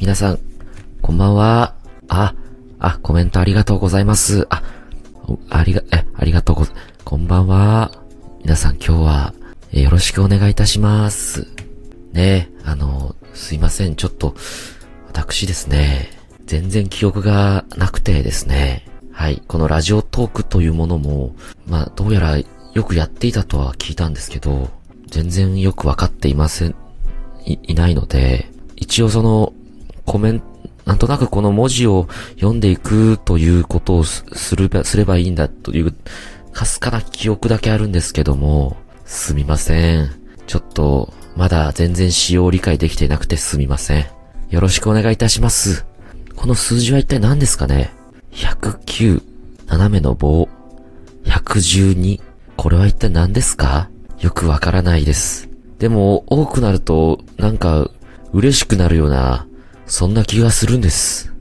皆さん、こんばんは。あ、あ、コメントありがとうございます。あ、ありが、え、ありがとうご、こんばんは。皆さん今日は、えよろしくお願いいたします。ねあの、すいません、ちょっと、私ですね、全然記憶がなくてですね、はい、このラジオトークというものも、まあ、どうやらよくやっていたとは聞いたんですけど、全然よくわかっていません、い、いないので、一応その、コメント、なんとなくこの文字を読んでいくということをすするば、すればいいんだという、かすかな記憶だけあるんですけども、すみません。ちょっと、まだ全然仕様を理解できていなくてすみません。よろしくお願いいたします。この数字は一体何ですかね ?109、斜めの棒、112、これは一体何ですか？よくわからないです。でも、多くなると、なんか、嬉しくなるような、そんな気がするんです。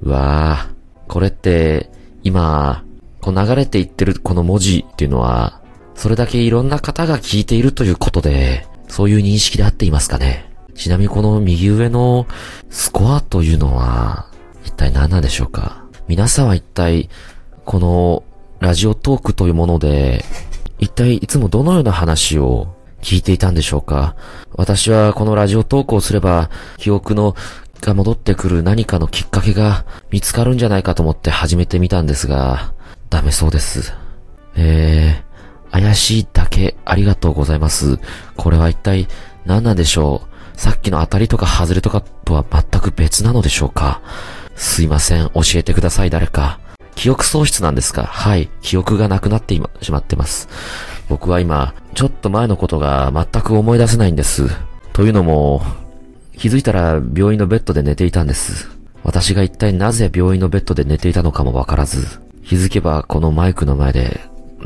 うわぁ、これって、今、こう流れていってるこの文字っていうのは、それだけいろんな方が聞いているということで、そういう認識で合っていますかね。ちなみにこの右上のスコアというのは、一体何なんでしょうか。皆さんは一体、このラジオトークというもので、一体いつもどのような話を聞いていたんでしょうか。私はこのラジオトークをすれば、記憶のが戻ってくる何かのきっかけが見つかるんじゃないかと思って始めてみたんですが、ダメそうです。えー、怪しいだけありがとうございます。これは一体何なんでしょう？さっきの当たりとか外れとかとは全く別なのでしょうか？すいません、教えてください、誰か。記憶喪失なんですか？はい、記憶がなくなってしまってます。僕は今、ちょっと前のことが全く思い出せないんです。というのも、気づいたら病院のベッドで寝ていたんです。私が一体なぜ病院のベッドで寝ていたのかもわからず、気づけばこのマイクの前で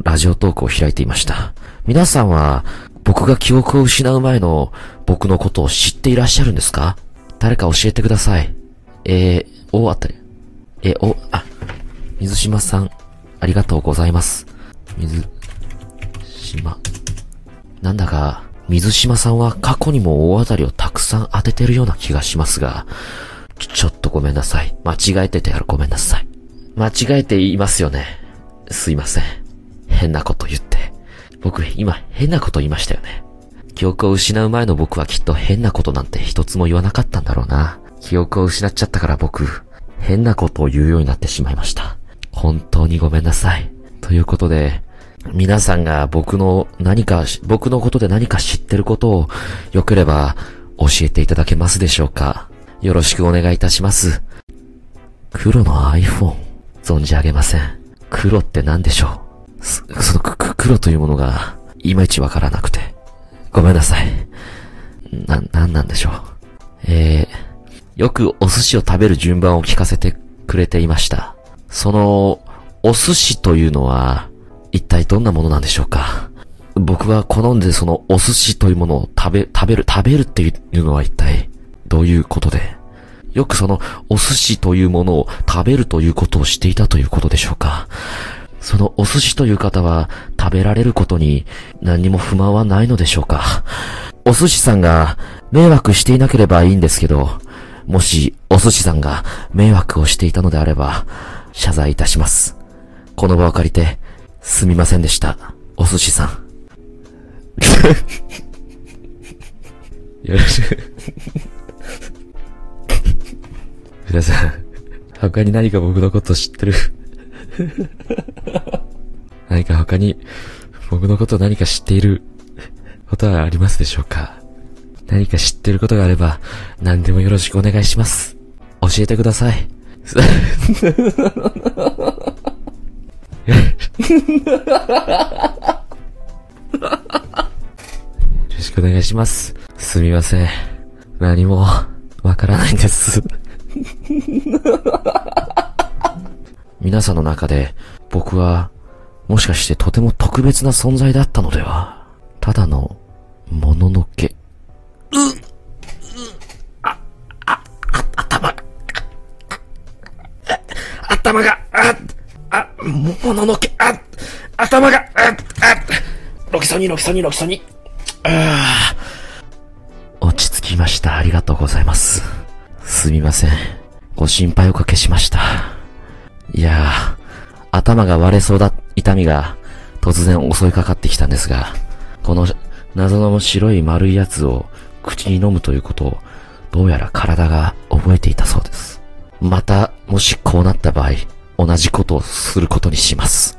ラジオトークを開いていました。皆さんは僕が記憶を失う前の僕のことを知っていらっしゃるんですか？誰か教えてください。えー、おあたり。え、お、あ、水島さん、ありがとうございます。水、島。なんだか、水島さんは過去にも大当たりをたくさん当ててるような気がしますが、ちょ、ちょっとごめんなさい。間違えてたらごめんなさい。間違えていますよね。すいません。変なこと言って。僕、今、変なこと言いましたよね。記憶を失う前の僕はきっと変なことなんて一つも言わなかったんだろうな。記憶を失っちゃったから僕、変なことを言うようになってしまいました。本当にごめんなさい。ということで、皆さんが僕の何か、僕のことで何か知ってることをよければ教えていただけますでしょうかよろしくお願いいたします。黒の iPhone、存じ上げません。黒って何でしょう？そのくく黒というものが、いまいちわからなくて。ごめんなさい。な、なんなんでしょう？えー、よくお寿司を食べる順番を聞かせてくれていました。その、お寿司というのは、一体どんなものなんでしょうか？僕は好んでそのお寿司というものを食べ、食べる、食べるっていうのは一体どういうことで？よくそのお寿司というものを食べるということをしていたということでしょうか？そのお寿司という方は食べられることに何も不満はないのでしょうか？お寿司さんが迷惑していなければいいんですけど、もしお寿司さんが迷惑をしていたのであれば、謝罪いたします。この場を借りて、すみませんでした。お寿司さん。よろしく。皆さん、他に何か僕のこと知ってる？何か他に僕のこと何か知っている？ことはありますでしょうか？何か知ってることがあれば何でもよろしくお願いします。教えてください。よろしくお願いします。すみません。何もわからないんです。皆さんの中で僕はもしかしてとても特別な存在だったのでは？ただのもののけ。う、う、あ、あ、あ、頭が、あ頭が、もののけ、あ、頭が、あ、あ、ロキソニン、ロキソニン、ロキソニン。あ、落ち着きました。ありがとうございます。すみません。ご心配おかけしました。いやー、頭が割れそうだ、痛みが突然襲いかかってきたんですが、この謎の白い丸いやつを口に飲むということを、どうやら体が覚えていたそうです。また、もしこうなった場合、同じことをすることにします。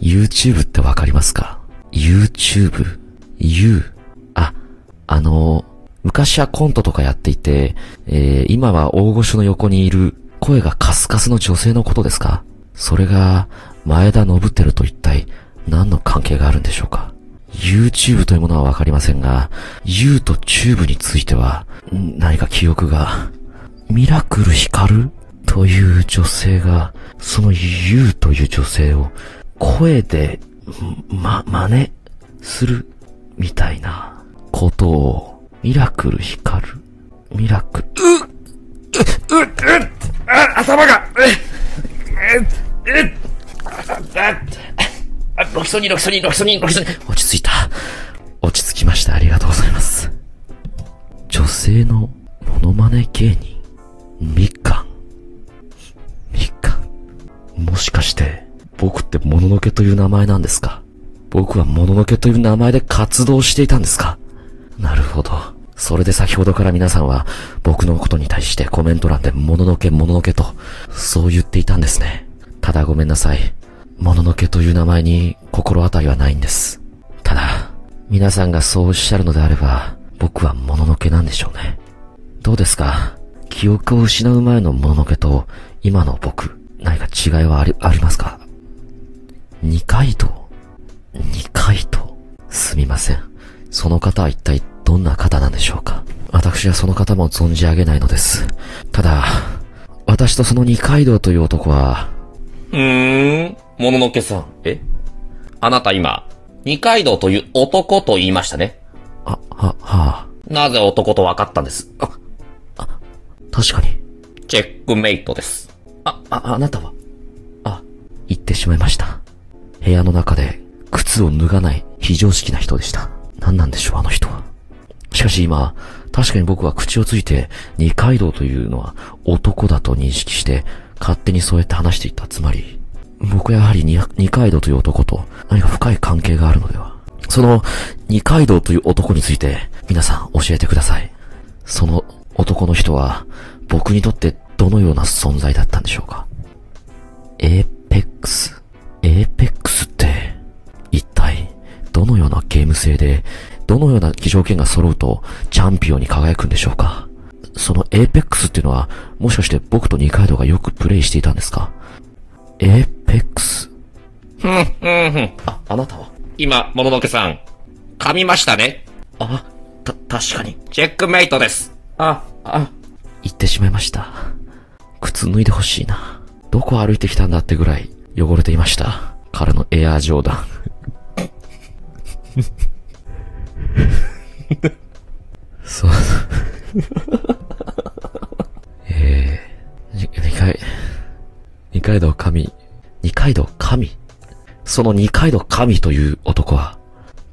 YouTube ってわかりますか ?YouTube? You? あ、あの昔はコントとかやっていて、えー今は大御所の横にいる声がカスカスの女性のことですか？それが前田信輝と一体何の関係があるんでしょうか ?YouTube というものはわかりませんが、U とチューブについては何か記憶が、ミラクルヒカルという女性が、その U という女性を声で、ま、真似するみたいなことを、ミラクル光る。ミラクル、うっうっうっあ、頭が、え、え、え、あ、あ、ロキソニン、ロキソニン、ロキソニン、ロキソニン。落ち着いた。落ち着きました。ありがとうございます。女性のモノマネ芸人みかもしかして、僕ってもののけという名前なんですか？僕はもののけという名前で活動していたんですか？なるほど。それで先ほどから皆さんは僕のことに対してコメント欄でもののけもののけとそう言っていたんですね。ただごめんなさい。もののけという名前に心当たりはないんです。ただ、皆さんがそうおっしゃるのであれば僕はもののけなんでしょうね。どうですか？記憶を失う前のもののけと今の僕、違いはあり、ありますか？二階堂二階堂すみません。その方は一体どんな方なんでしょうか？私はその方も存じ上げないのです。ただ、私とその二階堂という男は、うーん、もののけさん。え？あなた今、二階堂という男と言いましたね。あ、は、はあ、なぜ男と分かったんです？あ、確かに。チェックメイトです。あ、あ、あなたは？言ってしまいました。部屋の中で靴を脱がない非常識な人でした。何なんでしょう、あの人は。しかし今、確かに僕は口をついて二階堂というのは男だと認識して勝手にそうやって話していた。つまり、僕はやはり二階堂という男と何か深い関係があるのでは。その二階堂という男について皆さん教えてください。その男の人は僕にとってどのような存在だったんでしょうかエークス。エーペックスって、一体、どのようなゲーム性で、どのような条件が揃うと、チャンピオンに輝くんでしょうか？そのエーペックスっていうのは、もしかして僕と二階堂がよくプレイしていたんですか？エーペックスふん、ふん、ふん。あ、あなたは？今、もののけさん、噛みましたね。あ、た、確かに。チェックメイトです。あ、あ、言ってしまいました。靴脱いでほしいな。どこ歩いてきたんだってぐらい汚れていました。彼のエアージョーダン。そう。えー、二階、二階堂神、二階堂神その二階堂神という男は、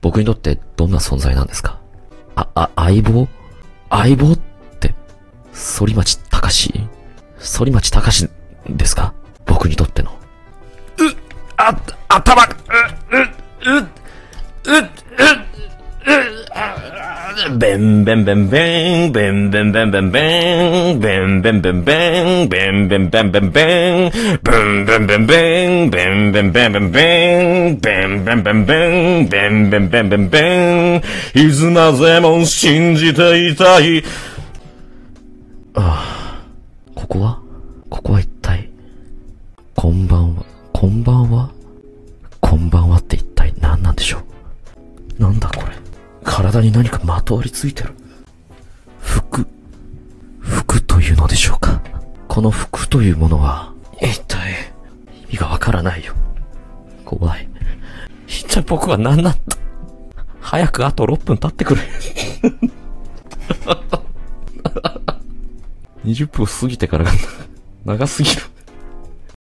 僕にとってどんな存在なんですか？あ、あ、相棒？相棒って、反町隆史？反町隆史ですか？僕にとっての。あ、頭、う、う、う、う、う、う、ベンベンベンベン、ベンベンベンベンベン、ベンベンベンベン、ベンベンベンベンベン、ベンベンベンベン、ベンベンベンベンベン、ベンベンベンベン、ベンベンベンベンベン、いつまでも信じていたい。ここはここは一体、こん。ばん。は、こんばんはこんばんはって一体何なんでしょう？なんだこれ？体に何かまとわりついてる？服、服というのでしょうか？この服というものは、一体、意味がわからないよ。怖い。一体僕は何なんだ？早くあと6分経ってくれ。20分過ぎてからが長すぎる。